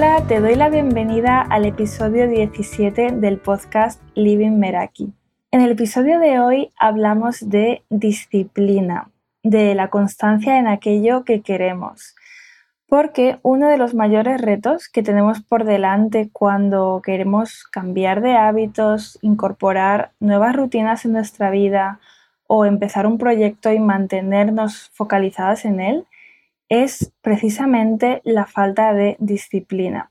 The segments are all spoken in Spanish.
Hola, te doy la bienvenida al episodio 17 del podcast Living Meraki. En el episodio de hoy hablamos de disciplina, de la constancia en aquello que queremos, porque uno de los mayores retos que tenemos por delante cuando queremos cambiar de hábitos, incorporar nuevas rutinas en nuestra vida o empezar un proyecto y mantenernos focalizadas en él es precisamente la falta de disciplina.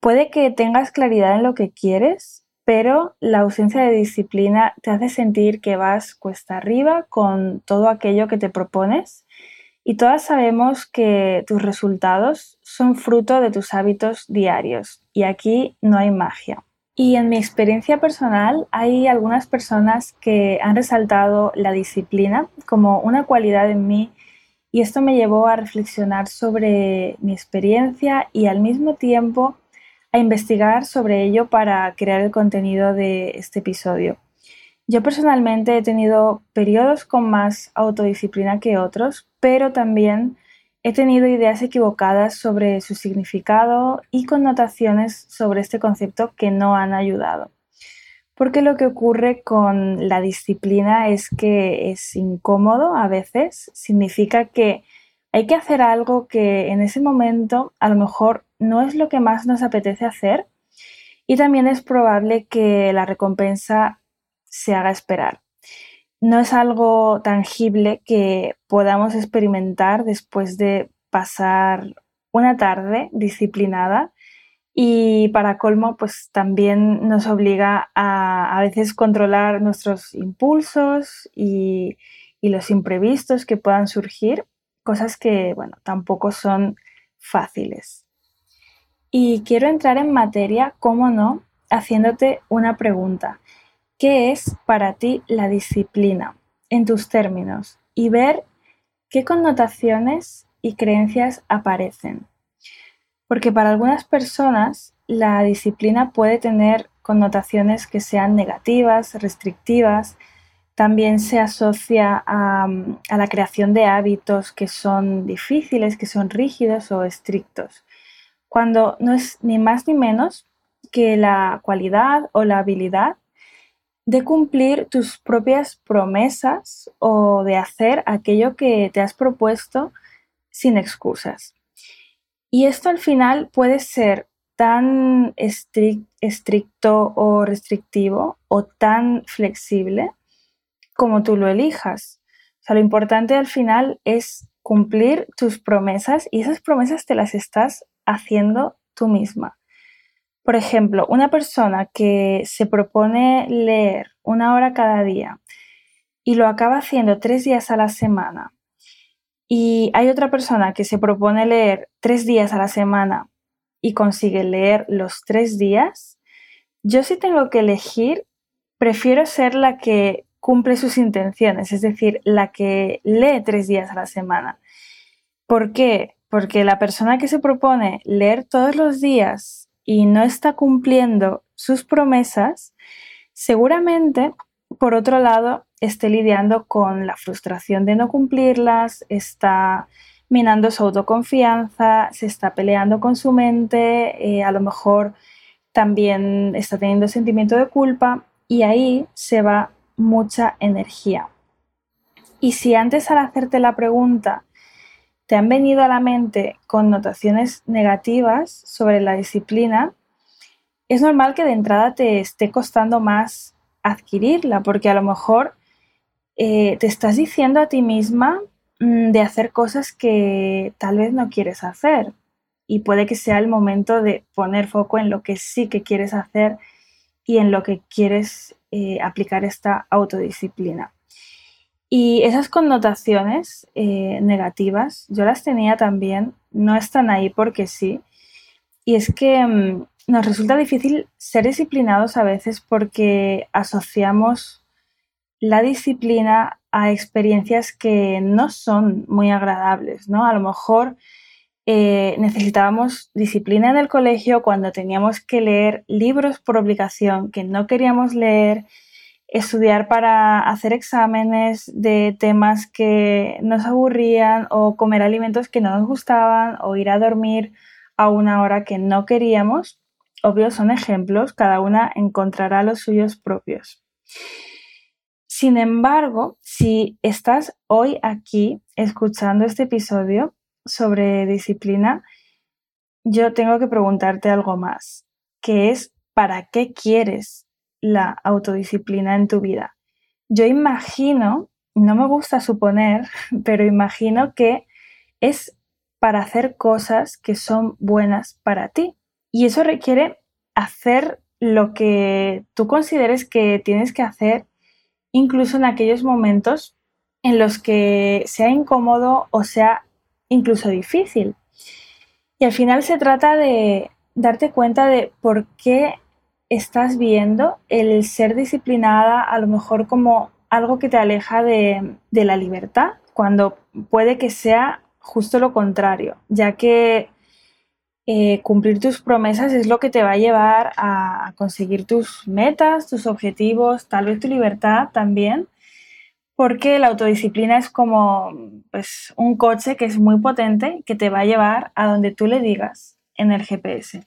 Puede que tengas claridad en lo que quieres, pero la ausencia de disciplina te hace sentir que vas cuesta arriba con todo aquello que te propones y todas sabemos que tus resultados son fruto de tus hábitos diarios y aquí no hay magia. Y en mi experiencia personal hay algunas personas que han resaltado la disciplina como una cualidad en mí y esto me llevó a reflexionar sobre mi experiencia y al mismo tiempo a investigar sobre ello para crear el contenido de este episodio. Yo personalmente he tenido periodos con más autodisciplina que otros, pero también he tenido ideas equivocadas sobre su significado y connotaciones sobre este concepto que no han ayudado. Porque lo que ocurre con la disciplina es que es incómodo a veces, significa que hay que hacer algo que en ese momento a lo mejor no es lo que más nos apetece hacer y también es probable que la recompensa se haga esperar. No es algo tangible que podamos experimentar después de pasar una tarde disciplinada y para colmo, pues también nos obliga a a veces controlar nuestros impulsos y, los imprevistos que puedan surgir, cosas que, bueno, tampoco son fáciles. Y quiero entrar en materia, cómo no, haciéndote una pregunta. ¿Qué es para ti la disciplina en tus términos? Y ver qué connotaciones y creencias aparecen. Porque para algunas personas la disciplina puede tener connotaciones que sean negativas, restrictivas. También se asocia a, la creación de hábitos que son difíciles, que son rígidos o estrictos, cuando no es ni más ni menos que la cualidad o la habilidad de cumplir tus propias promesas o de hacer aquello que te has propuesto sin excusas. Y esto al final puede ser tan estricto o restrictivo o tan flexible como tú lo elijas. Lo importante al final es cumplir tus promesas y esas promesas te las estás haciendo tú misma. Por ejemplo, una persona que se propone leer una hora cada día y lo acaba haciendo tres días a la semana y hay otra persona que se propone leer tres días a la semana y consigue leer los tres días, yo sí tengo que elegir, prefiero ser la que cumple sus intenciones, es decir, la que lee tres días a la semana. ¿Por qué? Porque la persona que se propone leer todos los días y no está cumpliendo sus promesas, seguramente, por otro lado, esté lidiando con la frustración de no cumplirlas, está minando su autoconfianza, se está peleando con su mente, eh, a lo mejor también está teniendo sentimiento de culpa y ahí se va mucha energía. Y si antes al hacerte la pregunta te han venido a la mente connotaciones negativas sobre la disciplina, es normal que de entrada te esté costando más adquirirla, porque a lo mejor eh, te estás diciendo a ti misma mm, de hacer cosas que tal vez no quieres hacer. Y puede que sea el momento de poner foco en lo que sí que quieres hacer y en lo que quieres eh, aplicar esta autodisciplina. Y esas connotaciones eh, negativas, yo las tenía también, no están ahí porque sí. Y es que mm, nos resulta difícil ser disciplinados a veces porque asociamos la disciplina a experiencias que no son muy agradables, ¿no? A lo mejor eh, necesitábamos disciplina en el colegio cuando teníamos que leer libros por obligación que no queríamos leer, estudiar para hacer exámenes de temas que nos aburrían o comer alimentos que no nos gustaban o ir a dormir a una hora que no queríamos. Obvio, son ejemplos, cada una encontrará los suyos propios. Sin embargo, si estás hoy aquí escuchando este episodio sobre disciplina, yo tengo que preguntarte algo más, que es ¿para qué quieres la autodisciplina en tu vida? Yo imagino, no me gusta suponer, pero imagino que es para hacer cosas que son buenas para ti. Y eso requiere hacer lo que tú consideres que tienes que hacer, incluso en aquellos momentos en los que sea incómodo o sea incluso difícil. Y al final se trata de darte cuenta de por qué estás viendo el ser disciplinada a lo mejor como algo que te aleja de, la libertad, cuando puede que sea justo lo contrario, ya que eh, cumplir tus promesas es lo que te va a llevar a conseguir tus metas, tus objetivos, tal vez tu libertad también, porque la autodisciplina es como pues, un coche que es muy potente que te va a llevar a donde tú le digas en el GPS.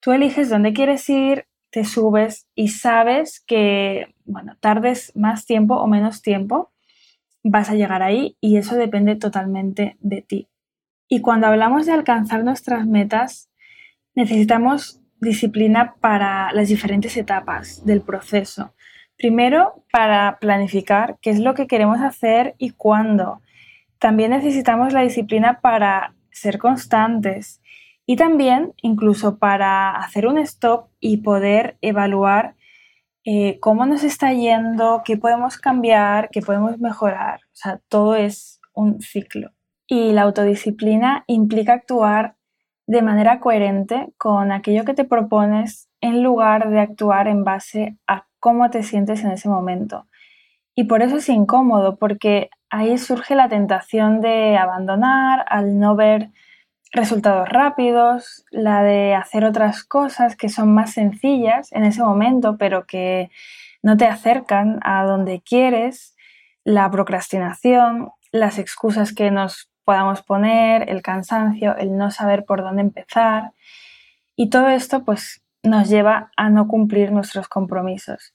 Tú eliges dónde quieres ir, te subes y sabes que, bueno, tardes más tiempo o menos tiempo, vas a llegar ahí y eso depende totalmente de ti. Y cuando hablamos de alcanzar nuestras metas, necesitamos disciplina para las diferentes etapas del proceso. Primero, para planificar qué es lo que queremos hacer y cuándo. También necesitamos la disciplina para ser constantes y también incluso para hacer un stop y poder evaluar eh, cómo nos está yendo, qué podemos cambiar, qué podemos mejorar. O sea, todo es un ciclo. Y la autodisciplina implica actuar de manera coherente con aquello que te propones en lugar de actuar en base a cómo te sientes en ese momento. Y por eso es incómodo, porque ahí surge la tentación de abandonar al no ver resultados rápidos, la de hacer otras cosas que son más sencillas en ese momento, pero que no te acercan a donde quieres, la procrastinación, las excusas que nos podamos poner, el cansancio, el no saber por dónde empezar. Y todo esto pues nos lleva a no cumplir nuestros compromisos.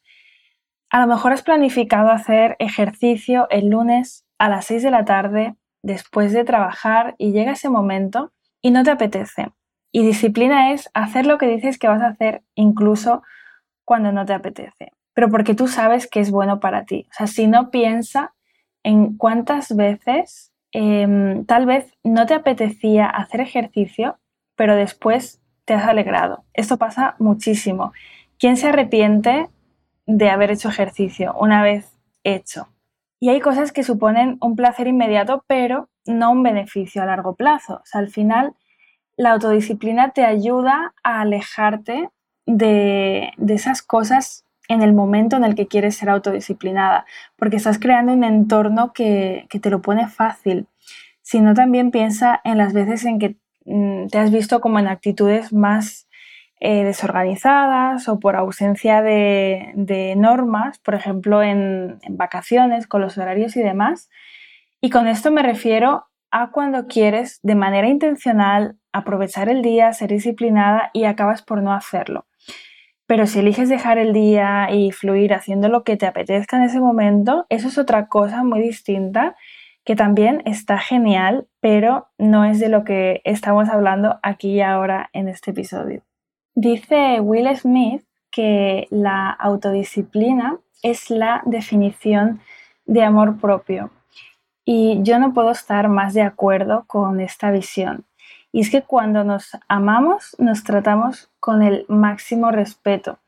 A lo mejor has planificado hacer ejercicio el lunes a las 6 de la tarde después de trabajar y llega ese momento y no te apetece. Y disciplina es hacer lo que dices que vas a hacer incluso cuando no te apetece, pero porque tú sabes que es bueno para ti. O sea, si no piensa en cuántas veces em, tal vez no te apetecía hacer ejercicio, pero después te has alegrado. Esto pasa muchísimo. ¿Quién se arrepiente de haber hecho ejercicio una vez hecho? Y hay cosas que suponen un placer inmediato, pero no un beneficio a largo plazo. O sea, al final, la autodisciplina te ayuda a alejarte de, esas cosas en el momento en el que quieres ser autodisciplinada, porque estás creando un entorno que, te lo pone fácil, sino también piensa en las veces en que mm, te has visto como en actitudes más eh, desorganizadas o por ausencia de, normas, por ejemplo, en, en, vacaciones, con los horarios y demás. Y con esto me refiero a cuando quieres de manera intencional aprovechar el día, ser disciplinada y acabas por no hacerlo. Pero si eliges dejar el día y fluir haciendo lo que te apetezca en ese momento, eso es otra cosa muy distinta que también está genial, pero no es de lo que estamos hablando aquí y ahora en este episodio. Dice Will Smith que la autodisciplina es la definición de amor propio. Y yo no puedo estar más de acuerdo con esta visión. Y es que cuando nos amamos, nos tratamos con el máximo respeto.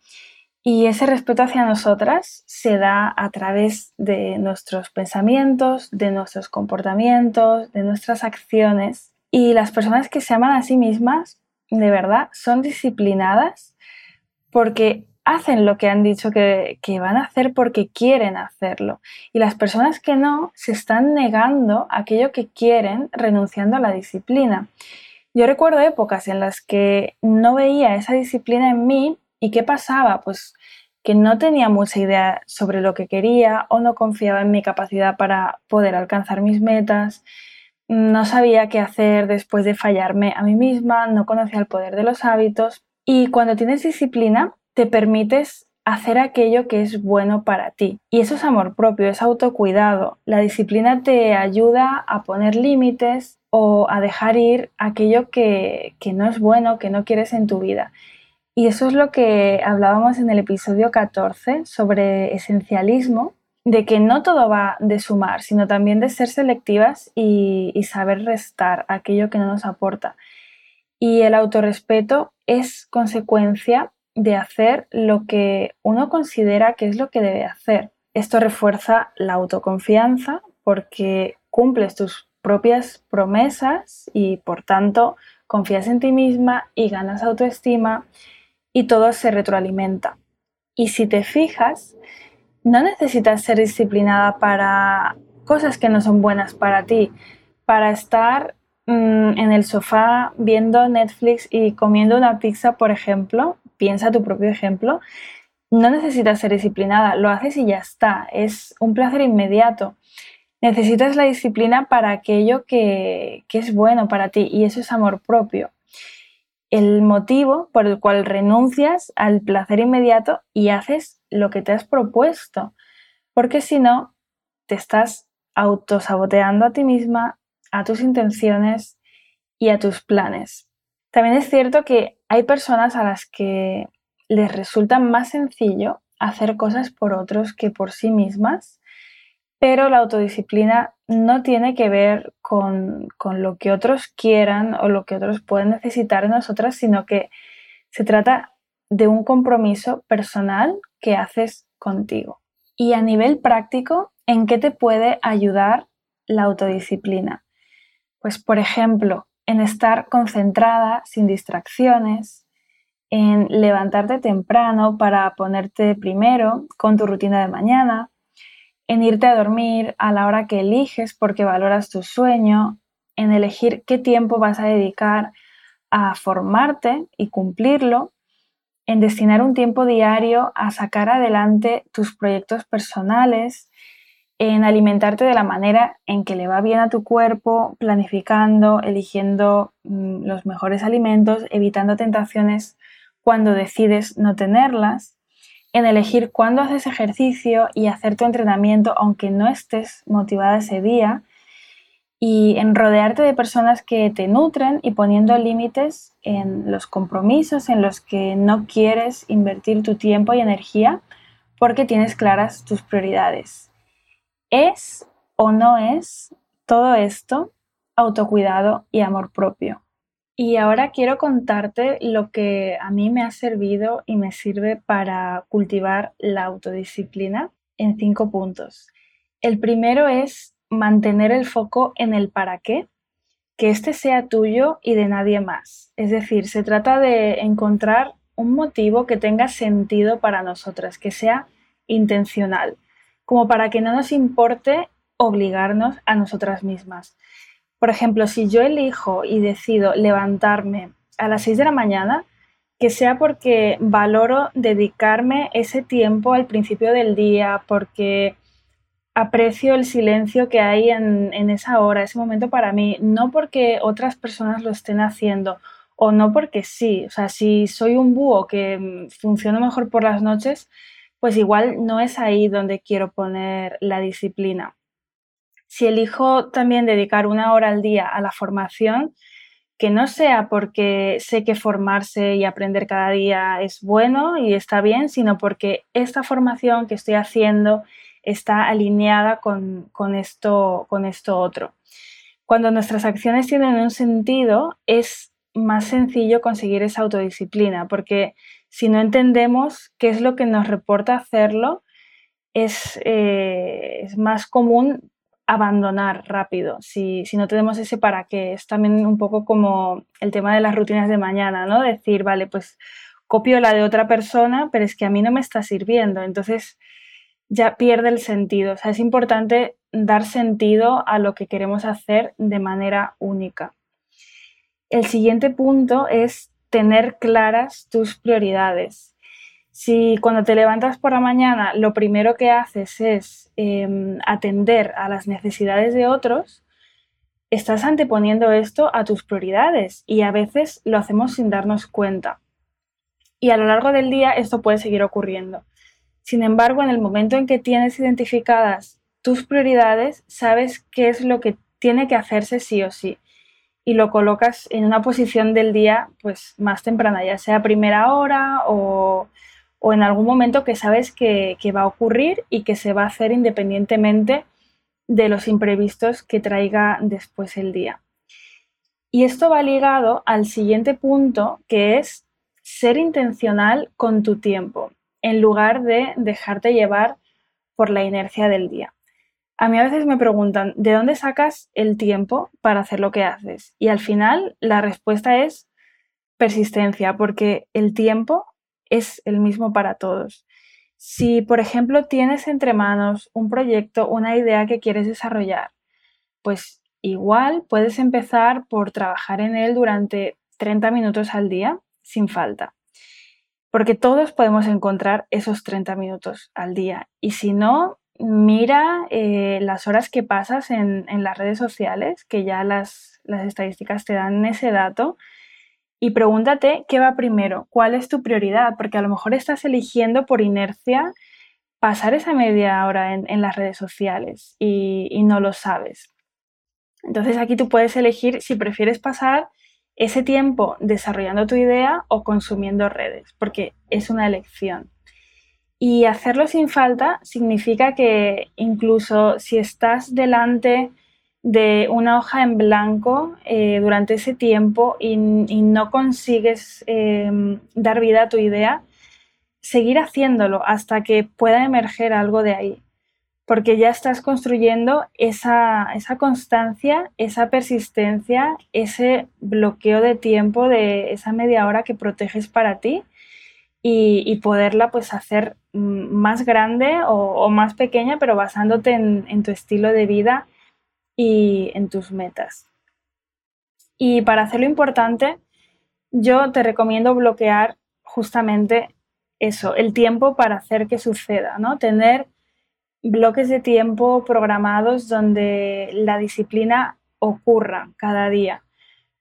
Y ese respeto hacia nosotras se da a través de nuestros pensamientos, de nuestros comportamientos, de nuestras acciones. Y las personas que se aman a sí mismas de verdad son disciplinadas porque hacen lo que han dicho que, van a hacer porque quieren hacerlo. Y las personas que no se están negando aquello que quieren renunciando a la disciplina. Yo recuerdo épocas en las que no veía esa disciplina en mí y qué pasaba, pues que no tenía mucha idea sobre lo que quería o no confiaba en mi capacidad para poder alcanzar mis metas no sabía qué hacer después de fallarme a mí misma, no conocía el poder de los hábitos y cuando tienes disciplina te permites hacer aquello que es bueno para ti. Y eso es amor propio, es autocuidado. La disciplina te ayuda a poner límites o a dejar ir aquello que, que no es bueno, que no quieres en tu vida. Y eso es lo que hablábamos en el episodio 14 sobre esencialismo, de que no todo va de sumar, sino también de ser selectivas y, y saber restar aquello que no nos aporta. Y el autorrespeto es consecuencia de hacer lo que uno considera que es lo que debe hacer. Esto refuerza la autoconfianza porque cumples tus propias promesas y por tanto confías en ti misma y ganas autoestima y todo se retroalimenta. Y si te fijas, no necesitas ser disciplinada para cosas que no son buenas para ti, para estar mm, en el sofá viendo Netflix y comiendo una pizza, por ejemplo, piensa tu propio ejemplo, no necesitas ser disciplinada, lo haces y ya está, es un placer inmediato. Necesitas la disciplina para aquello que, que es bueno para ti y eso es amor propio. El motivo por el cual renuncias al placer inmediato y haces lo que te has propuesto, porque si no, te estás autosaboteando a ti misma, a tus intenciones y a tus planes. También es cierto que hay personas a las que les resulta más sencillo hacer cosas por otros que por sí mismas, pero la autodisciplina no tiene que ver con, lo que otros quieran o lo que otros pueden necesitar de nosotras, sino que se trata de un compromiso personal que haces contigo. Y a nivel práctico, ¿en qué te puede ayudar la autodisciplina? Pues, por ejemplo, en estar concentrada, sin distracciones, en levantarte temprano para ponerte primero con tu rutina de mañana, en irte a dormir a la hora que eliges porque valoras tu sueño, en elegir qué tiempo vas a dedicar a formarte y cumplirlo, en destinar un tiempo diario a sacar adelante tus proyectos personales, en alimentarte de la manera en que le va bien a tu cuerpo, planificando, eligiendo mm, los mejores alimentos, evitando tentaciones cuando decides no tenerlas, en elegir cuándo haces ejercicio y hacer tu entrenamiento aunque no estés motivada ese día, y en rodearte de personas que te nutren y poniendo límites en los compromisos en los que no quieres invertir tu tiempo y energía porque tienes claras tus prioridades. ¿Es o no es todo esto autocuidado y amor propio? Y ahora quiero contarte lo que a mí me ha servido y me sirve para cultivar la autodisciplina en cinco puntos. El primero es mantener el foco en el para qué, que este sea tuyo y de nadie más. Es decir, se trata de encontrar un motivo que tenga sentido para nosotras, que sea intencional como para que no nos importe obligarnos a nosotras mismas. Por ejemplo, si yo elijo y decido levantarme a las 6 de la mañana, que sea porque valoro dedicarme ese tiempo al principio del día, porque aprecio el silencio que hay en, esa hora, ese momento para mí, no porque otras personas lo estén haciendo o no porque sí. O sea, si soy un búho que mm, funciona mejor por las noches, pues igual no es ahí donde quiero poner la disciplina. Si elijo también dedicar una hora al día a la formación, que no sea porque sé que formarse y aprender cada día es bueno y está bien, sino porque esta formación que estoy haciendo está alineada con, esto, con esto otro. Cuando nuestras acciones tienen un sentido, es más sencillo conseguir esa autodisciplina, porque si no entendemos qué es lo que nos reporta hacerlo, es, eh, más común abandonar rápido, si, no tenemos ese para qué. Es también un poco como el tema de las rutinas de mañana, ¿no? Decir, vale, pues copio la de otra persona, pero es que a mí no me está sirviendo, entonces ya pierde el sentido. O sea, es importante dar sentido a lo que queremos hacer de manera única. El siguiente punto es tener claras tus prioridades. Si cuando te levantas por la mañana lo primero que haces es em, atender a las necesidades de otros, estás anteponiendo esto a tus prioridades y a veces lo hacemos sin darnos cuenta. Y a lo largo del día esto puede seguir ocurriendo. Sin embargo, en el momento en que tienes identificadas tus prioridades, sabes qué es lo que tiene que hacerse sí o sí y lo colocas en una posición del día pues más temprana, ya sea primera hora o, en algún momento que sabes que, que, va a ocurrir y que se va a hacer independientemente de los imprevistos que traiga después el día. Y esto va ligado al siguiente punto, que es ser intencional con tu tiempo, en lugar de dejarte llevar por la inercia del día. A mí a veces me preguntan, ¿de dónde sacas el tiempo para hacer lo que haces? Y al final la respuesta es persistencia, porque el tiempo es el mismo para todos. Si, por ejemplo, tienes entre manos un proyecto, una idea que quieres desarrollar, pues igual puedes empezar por trabajar en él durante 30 minutos al día sin falta. Porque todos podemos encontrar esos 30 minutos al día. Y si no, mira eh, las horas que pasas en, las redes sociales, que ya las, estadísticas te dan ese dato, y pregúntate qué va primero, cuál es tu prioridad, porque a lo mejor estás eligiendo por inercia pasar esa media hora en, las redes sociales y, y, no lo sabes. Entonces aquí tú puedes elegir si prefieres pasar ese tiempo desarrollando tu idea o consumiendo redes, porque es una elección. Y hacerlo sin falta significa que incluso si estás delante de una hoja en blanco eh, durante ese tiempo y, no consigues em, dar vida a tu idea, seguir haciéndolo hasta que pueda emerger algo de ahí, porque ya estás construyendo esa, esa constancia, esa persistencia, ese bloqueo de tiempo de esa media hora que proteges para ti y, poderla pues hacer más grande o, más pequeña, pero basándote en, tu estilo de vida y en tus metas. Y para hacerlo importante, yo te recomiendo bloquear justamente eso, el tiempo para hacer que suceda, ¿no? Tener bloques de tiempo programados donde la disciplina ocurra cada día.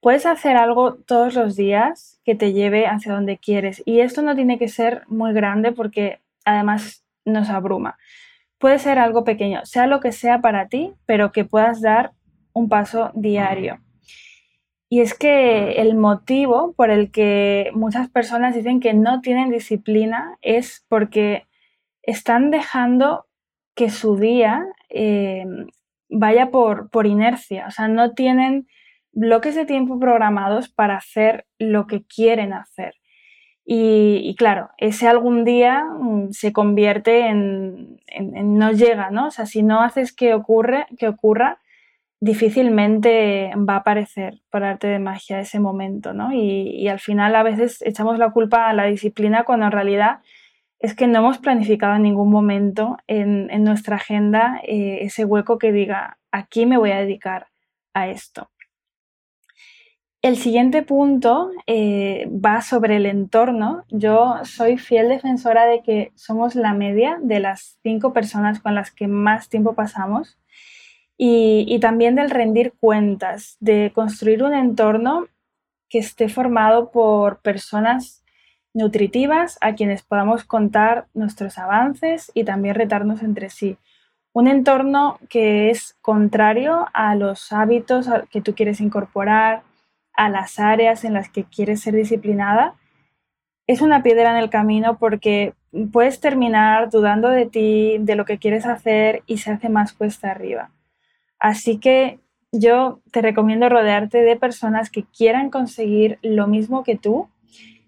Puedes hacer algo todos los días que te lleve hacia donde quieres y esto no tiene que ser muy grande porque además nos abruma. Puede ser algo pequeño, sea lo que sea para ti, pero que puedas dar un paso diario. Y es que el motivo por el que muchas personas dicen que no tienen disciplina es porque están dejando que su día eh, vaya por, por inercia, o sea, no tienen bloques de tiempo programados para hacer lo que quieren hacer. Y, claro, ese algún día mm, se convierte en, no llega, ¿no? O sea, si no haces que, ocurre, que ocurra, difícilmente va a aparecer por arte de magia ese momento, ¿no? Y, al final a veces echamos la culpa a la disciplina cuando en realidad es que no hemos planificado en ningún momento en, nuestra agenda eh, ese hueco que diga, aquí me voy a dedicar a esto. El siguiente punto eh, va sobre el entorno. Yo soy fiel defensora de que somos la media de las cinco personas con las que más tiempo pasamos y, y también del rendir cuentas, de construir un entorno que esté formado por personas nutritivas a quienes podamos contar nuestros avances y también retarnos entre sí. Un entorno que es contrario a los hábitos que tú quieres incorporar, a las áreas en las que quieres ser disciplinada, es una piedra en el camino porque puedes terminar dudando de ti, de lo que quieres hacer y se hace más cuesta arriba. Así que yo te recomiendo rodearte de personas que quieran conseguir lo mismo que tú.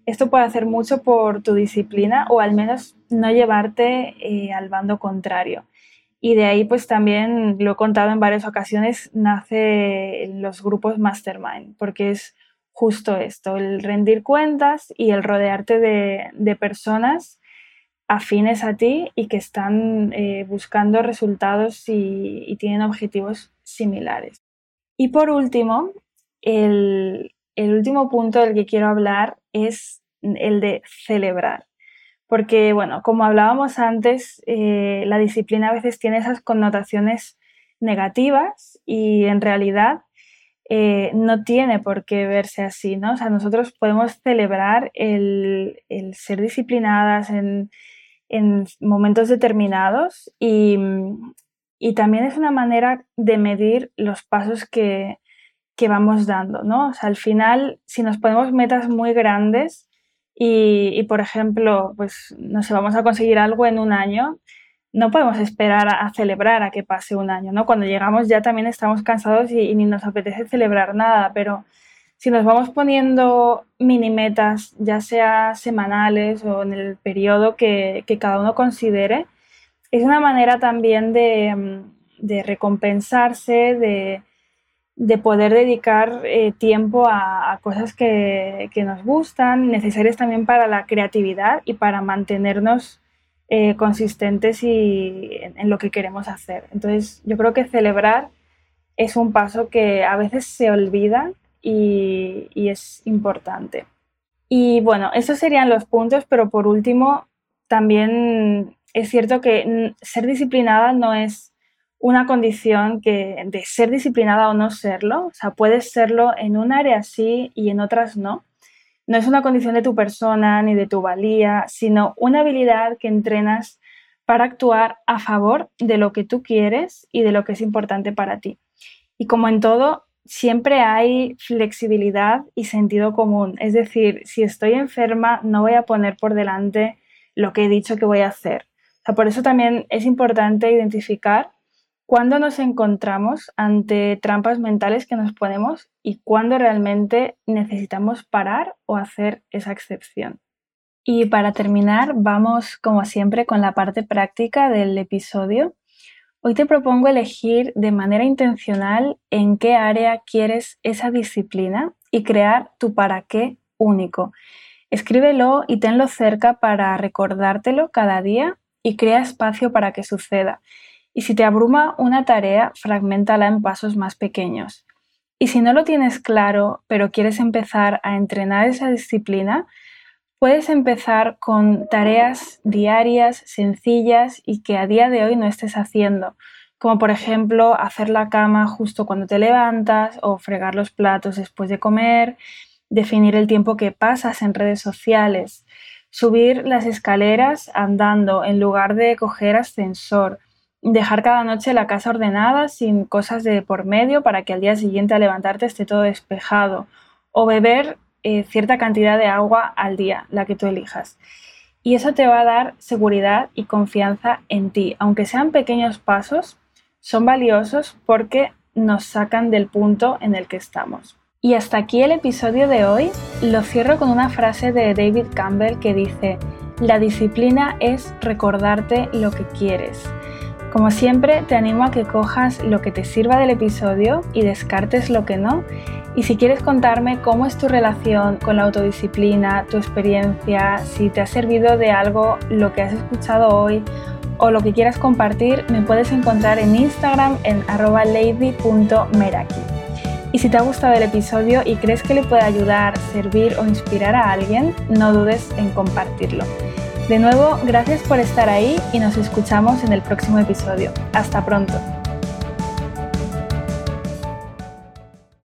Esto puede hacer mucho por tu disciplina o al menos no llevarte eh, al bando contrario. Y de ahí, pues también lo he contado en varias ocasiones, nace los grupos Mastermind, porque es justo esto, el rendir cuentas y el rodearte de, personas afines a ti y que están eh, buscando resultados y, tienen objetivos similares. Y por último, el, el último punto del que quiero hablar es el de celebrar. Porque, bueno, como hablábamos antes, eh, la disciplina a veces tiene esas connotaciones negativas y en realidad eh, no tiene por qué verse así, ¿no? O sea, nosotros podemos celebrar el, ser disciplinadas en, momentos determinados y, también es una manera de medir los pasos que, vamos dando, ¿no? O sea, al final, si nos ponemos metas muy grandes y, por ejemplo, pues, no sé, vamos a conseguir algo en un año, no podemos esperar a, celebrar a que pase un año, ¿no? Cuando llegamos ya también estamos cansados y, ni nos apetece celebrar nada, pero si nos vamos poniendo mini metas, ya sea semanales o en el periodo que, cada uno considere, es una manera también de, recompensarse, de, poder dedicar eh, tiempo a, cosas que, que, nos gustan, necesarias también para la creatividad y para mantenernos eh, consistentes y en, lo que queremos hacer. Entonces, yo creo que celebrar es un paso que a veces se olvida y, es importante. Y bueno, esos serían los puntos, pero por último, también es cierto que ser disciplinada no es una condición que de ser disciplinada o no serlo, o sea, puedes serlo en un área sí y en otras no no es una condición de tu persona ni de tu valía, sino una habilidad que entrenas para actuar a favor de lo que tú quieres y de lo que es importante para ti. Y como en todo, siempre hay flexibilidad y sentido común. Es decir, si estoy enferma, no voy a poner por delante lo que he dicho que voy a hacer. por eso también es importante identificar cuándo nos encontramos ante trampas mentales que nos ponemos y cuándo realmente necesitamos parar o hacer esa excepción. Y para terminar, vamos como siempre con la parte práctica del episodio. Hoy te propongo elegir de manera intencional en qué área quieres esa disciplina y crear tu para qué único. Escríbelo y tenlo cerca para recordártelo cada día y crea espacio para que suceda. Y si te abruma una tarea, fragmentala en pasos más pequeños. Y si no lo tienes claro, pero quieres empezar a entrenar esa disciplina, puedes empezar con tareas diarias, sencillas y que a día de hoy no estés haciendo, como por ejemplo hacer la cama justo cuando te levantas o fregar los platos después de comer, definir el tiempo que pasas en redes sociales, subir las escaleras andando en lugar de coger ascensor, dejar cada noche la casa ordenada sin cosas de por medio para que al día siguiente al levantarte esté todo despejado o beber eh, cierta cantidad de agua al día, la que tú elijas. Y eso te va a dar seguridad y confianza en ti. Aunque sean pequeños pasos, son valiosos porque nos sacan del punto en el que estamos. Y hasta aquí el episodio de hoy. Lo cierro con una frase de David Campbell que dice, la disciplina es recordarte lo que quieres. Como siempre, te animo a que cojas lo que te sirva del episodio y descartes lo que no. Y si quieres contarme cómo es tu relación con la autodisciplina, tu experiencia, si te ha servido de algo lo que has escuchado hoy o lo que quieras compartir, me puedes encontrar en Instagram en lady.meraki. Y si te ha gustado el episodio y crees que le puede ayudar, servir o inspirar a alguien, no dudes en compartirlo. De nuevo, gracias por estar ahí y nos escuchamos en el próximo episodio. Hasta pronto.